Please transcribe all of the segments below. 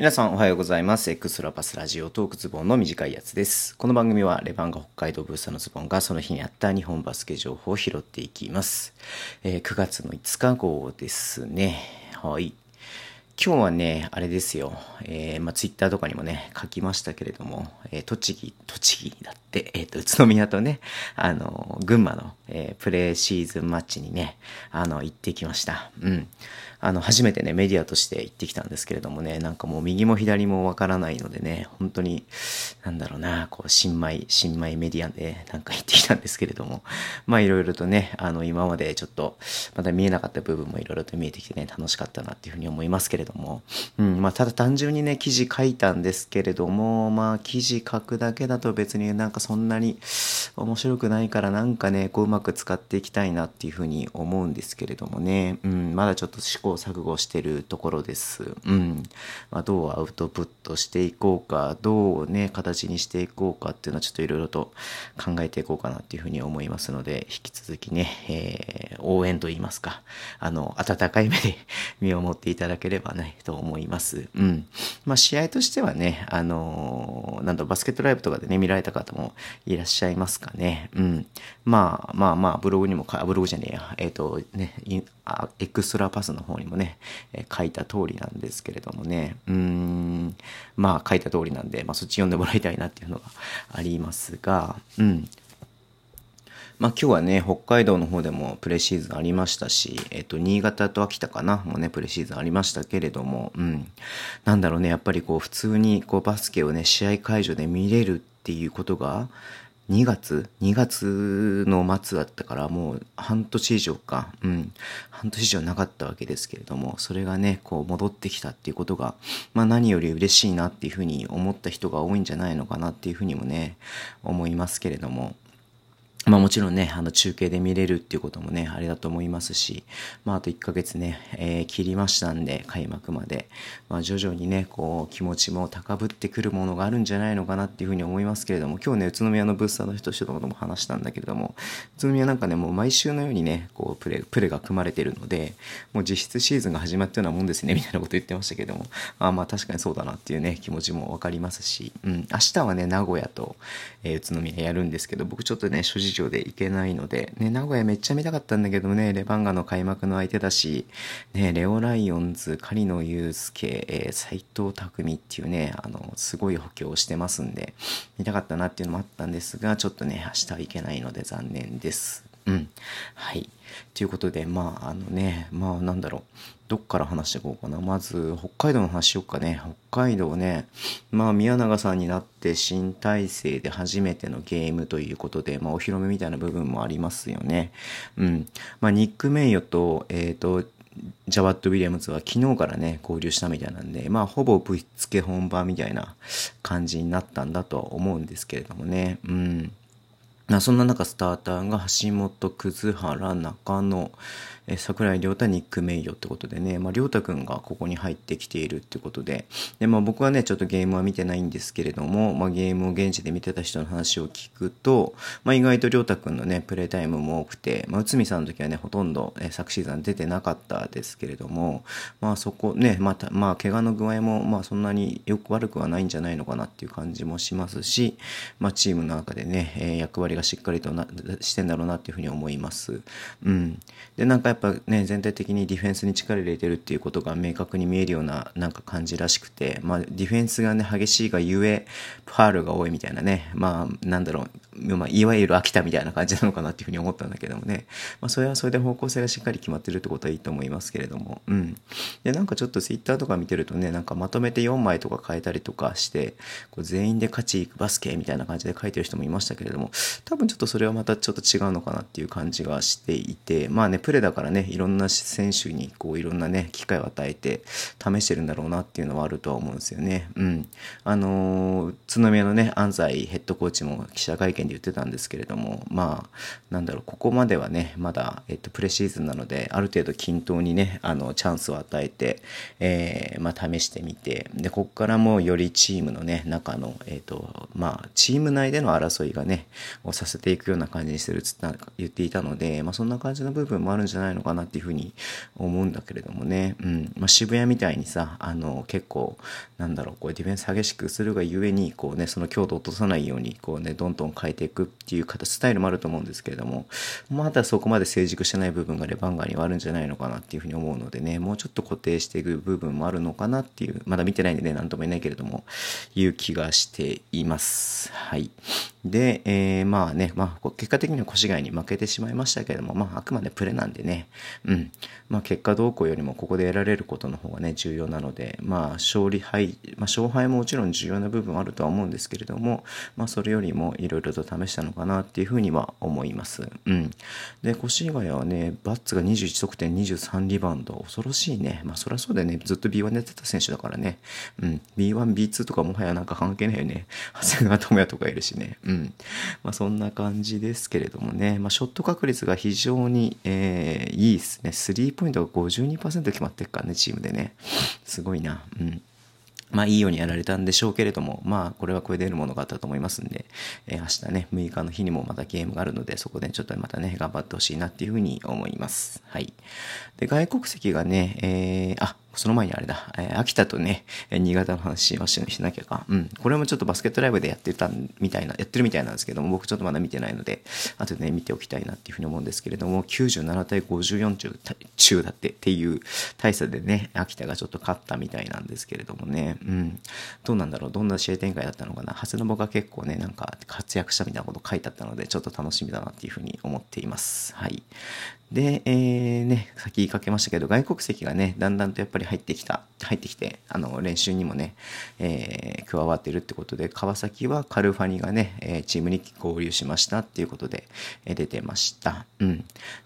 皆さんおはようございます。エクストラパスラジオトークズボンの短いやつです。この番組はレバンガ北海道ブースターのズボンがその日にあった日本バスケ情報を拾っていきます。えー、9月の5日号ですね。はい。今日はね、あれですよ。えー、まあ、ツイッターとかにもね、書きましたけれども、えー、栃木、栃木だって、えっ、ー、と、宇都宮とね、あの、群馬の、えー、プレーシーズンマッチにね、あの、行ってきました。うん。あの、初めてね、メディアとして行ってきたんですけれどもね、なんかもう右も左もわからないのでね、本当に、なんだろうな、こう、新米、新米メディアでなんか行ってきたんですけれども、まあいろいろとね、あの、今までちょっと、まだ見えなかった部分もいろいろと見えてきてね、楽しかったなっていうふうに思いますけれども、うん、まあただ単純にね、記事書いたんですけれども、まあ記事書くだけだと別になんかそんなに面白くないからなんかね、こううまく使っていきたいなっていうふうに思うんですけれどもね、うん、まだちょっと試行錯誤してるところです。うん。まあ、どうアウトプットしていこうか、どうね、形形にしていこうかっていうのはちょっといろいろと考えていこうかなっていうふうに思いますので、引き続きね、えー、応援といいますか、あの、温かい目で 見守っていただければね、と思います。うん。まあ、試合としてはね、あのー、なんだ、バスケットライブとかでね、見られた方もいらっしゃいますかね。うん。まあ、まあまあ、ブログにもか、ブログじゃねえや、えっ、ー、とね、エクストラパスの方にもね、えー、書いた通りなんですけれどもね、うん、まあ書いた通りなんで、まあそっち読んでもらいたいなっていうのがありますが、うん。まあ今日はね、北海道の方でもプレシーズンありましたし、えっ、と、新潟と秋田かなもうね、プレシーズンありましたけれども、うん。なんだろうね、やっぱりこう普通にこうバスケをね、試合会場で見れるっていうことが、2月 ?2 月の末だったからもう半年以上か。うん。半年以上なかったわけですけれども、それがね、こう戻ってきたっていうことが、まあ何より嬉しいなっていうふうに思った人が多いんじゃないのかなっていうふうにもね、思いますけれども。まあもちろんね、あの中継で見れるっていうこともね、あれだと思いますし、まああと1ヶ月ね、えー、切りましたんで、開幕まで、まあ徐々にね、こう気持ちも高ぶってくるものがあるんじゃないのかなっていうふうに思いますけれども、今日ね、宇都宮のブースターの人とも話したんだけれども、宇都宮なんかね、もう毎週のようにね、こうプレ、プレが組まれてるので、もう実質シーズンが始まったようなもんですね、みたいなこと言ってましたけれども、ああまあ確かにそうだなっていうね、気持ちもわかりますし、うん、明日はね、名古屋と、えー、宇都宮やるんですけど、僕ちょっとね、諸事情で行けないので、ね、名古屋めっちゃ見たかったんだけどね、レバンガの開幕の相手だし、ね、レオライオンズ、狩野祐介、えー、斎藤匠っていうね、あの、すごい補強をしてますんで、見たかったなっていうのもあったんですが、ちょっとね、明日は行けないので残念です。うん。はい。ということで、まあ、あのね、まあ、なんだろう。どっから話していこうかな。まず、北海道の話しよっかね。北海道ね、まあ、宮永さんになって新体制で初めてのゲームということで、まあ、お披露目みたいな部分もありますよね。うん。まあ、ニック・メイヨと、えっ、ー、と、ジャワット・ウィリアムズは昨日からね、交流したみたいなんで、まあ、ほぼぶっつけ本番みたいな感じになったんだとは思うんですけれどもね。うん。そんな中、スターターが橋本、葛原、中野、え桜井亮太、ニック・メイヨってことでね、まあ、亮太くんがここに入ってきているってことで、で、まあ僕はね、ちょっとゲームは見てないんですけれども、まあゲームを現地で見てた人の話を聞くと、まあ意外と亮太くんのね、プレイタイムも多くて、まあ内海さんの時はね、ほとんど、え昨シーズン出てなかったですけれども、まあそこね、また、まあ怪我の具合も、まあそんなによく悪くはないんじゃないのかなっていう感じもしますし、まあチームの中でね、え、役割がしっかりとなしてんだろうなっていうふうに思います。うん。で、なんかやっぱぱね、全体的にディフェンスに力入れてるっていうことが明確に見えるようななんか感じらしくて、まあ、ディフェンスがね、激しいがゆえ、ファールが多いみたいなね、まあ、なんだろう、まあ、いわゆる秋田みたいな感じなのかなっていうふうに思ったんだけどもね、まあ、それはそれで方向性がしっかり決まってるってことはいいと思いますけれども、うん。で、なんかちょっとツイッターとか見てるとね、なんかまとめて4枚とか変えたりとかして、こう全員で勝ちいくバスケみたいな感じで書いてる人もいましたけれども、多分ちょっとそれはまたちょっと違うのかなっていう感じがしていて、まあね、プレだからね、いろんな選手にこういろんなね、機会を与えて試してるんだろうなっていうのはあるとは思うんですよね。うん。あのー、宇都宮のね、安西ヘッドコーチも記者会見見で言ってたんですけれども、まあ、なんだろう、ここまではね、まだ、えっと、プレシーズンなので、ある程度均等にね、あの、チャンスを与えて、えー、まあ、試してみて、で、ここからもよりチームのね、中の、えっと、まあ、チーム内での争いがね、をさせていくような感じにするつった言っていたので、まあ、そんな感じの部分もあるんじゃないのかなっていうふうに思うんだけれどもね、うん、まあ、渋谷みたいにさ、あの、結構、なんだろう、こう、ディフェンス激しくするがゆえに、こうね、その強度を落とさないように、こうね、どんどん回変えていくっていう形、スタイルもあると思うんですけれども、まだそこまで成熟してない部分がレバンガーにはあるんじゃないのかなっていうふうに思うのでね、もうちょっと固定していく部分もあるのかなっていう、まだ見てないんでね、なんとも言えないけれども、いう気がしています。はい。で、えー、まあね、まあ、結果的には越谷に負けてしまいましたけれども、まあ、あくまでプレなんでね、うん。まあ、結果動向よりもここで得られることの方がね、重要なので、まあ、勝利敗、まあ、勝敗ももちろん重要な部分はあるとは思うんですけれども、まあ、それよりもいろいろとを試したのかなっていうふうには思います。うん。で、越谷はね、バッツが21得点、23リバウンド、恐ろしいね。まあ、そりゃそうだよね。ずっと B1 でやってた選手だからね。うん。B1、B2 とかもはやなんか関係ないよね。長谷川智也とかいるしね。うん。まあ、そんな感じですけれどもね。まあ、ショット確率が非常に、えー、いいですね。スリーポイントが52%決まってるからね、チームでね。すごいな。うん。まあいいようにやられたんでしょうけれども、まあこれはこれで得るものがあったと思いますんで、えー、明日ね、6日の日にもまたゲームがあるので、そこでちょっとまたね、頑張ってほしいなっていうふうに思います。はい。で、外国籍がね、えー、あ、その前にあれだ、えー、秋田とね、新潟の話はししなきゃか。うん。これもちょっとバスケットライブでやってたみたいな、やってるみたいなんですけども、僕ちょっとまだ見てないので、後でね、見ておきたいなっていうふうに思うんですけれども、97対54中中だってっていう大差でね、秋田がちょっと勝ったみたいなんですけれどもね、うん。どうなんだろう、どんな試合展開だったのかな？長谷信が結構ね、なんか活躍したみたいなこと書いてあったので、ちょっと楽しみだなっていうふうに思っています。はい。で、えー、ね、先言いかけましたけど、外国籍がね、だんだんとやっぱり入ってきた、入ってきて、あの、練習にもね、えー、加わってるってことで、川崎はカルファニがね、えチームに合流しましたっていうことで、え出てました。うん。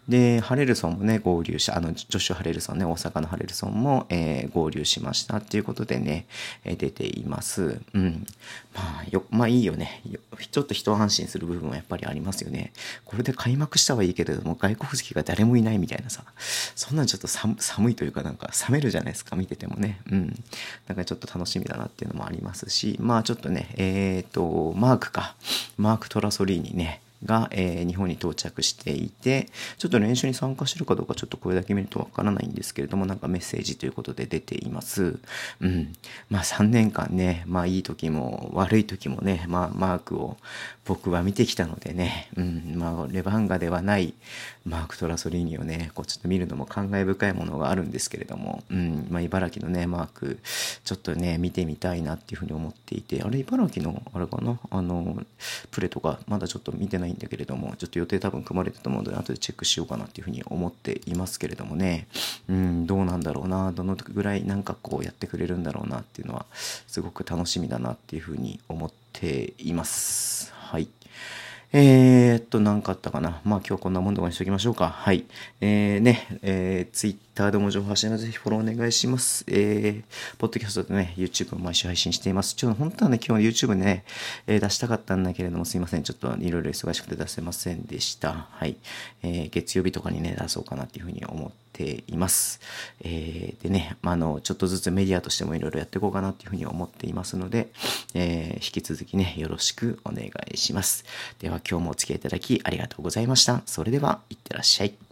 で、ハレルソンもね、合流し、あの、ジョシュ・ハレルソンね、大阪のハレルソンも、えー、合流しましたっていうことでね、え出ています。うん。まあ、よ、まあいいよね。ちょっと一安心する部分はやっぱりありますよね。これで開幕したはいいけれども、外国籍が誰もいないみたいなさ、そんなんちょっと寒いというかなんか冷めるじゃないですか、見ててもね。うん。だからちょっと楽しみだなっていうのもありますし、まあちょっとね、えっ、ー、と、マークか、マーク・トラソリーにね、が、えー、日本に到着していて、ちょっと練習に参加してるかどうかちょっとこれだけ見るとわからないんですけれども、なんかメッセージということで出ています。うん。まあ3年間ね、まあいい時も悪い時もね、まあマークを僕は見てきたのでね、うん、まあレバンガではないマーク・トラソリーニをね、こうちょっと見るのも感慨深いものがあるんですけれども、うん、まあ茨城のね、マーク、ちょっとね、見てみたいなっていうふうに思っていて、あれ茨城の、あれかな、あの、プレとかまだちょっと見てないんだけれども、ちょっと予定多分組まれてたと思うので、後でチェックしようかなっていうふうに思っていますけれどもね、うん、どうなんだろうな、どのぐらいなんかこうやってくれるんだろうなっていうのは、すごく楽しみだなっていうふうに思っています。えー、っと、何かあったかな。まあ今日こんなもんとかにしときましょうか。はい。えー、ね、えー、ツイッターでも情報発信のぜひフォローお願いします。えー、ポッドキャストでね、YouTube を毎週配信しています。ちょっと本当はね、今日 YouTube でね、えー、出したかったんだけれども、すいません。ちょっといろいろ忙しくて出せませんでした。はい。えー、月曜日とかにね、出そうかなっていうふうに思ってています。えー、でね、まあ、の、ちょっとずつメディアとしてもいろいろやっていこうかなっていうふうに思っていますので、えー、引き続きね、よろしくお願いします。では今日もお付き合いいただきありがとうございました。それでは、いってらっしゃい。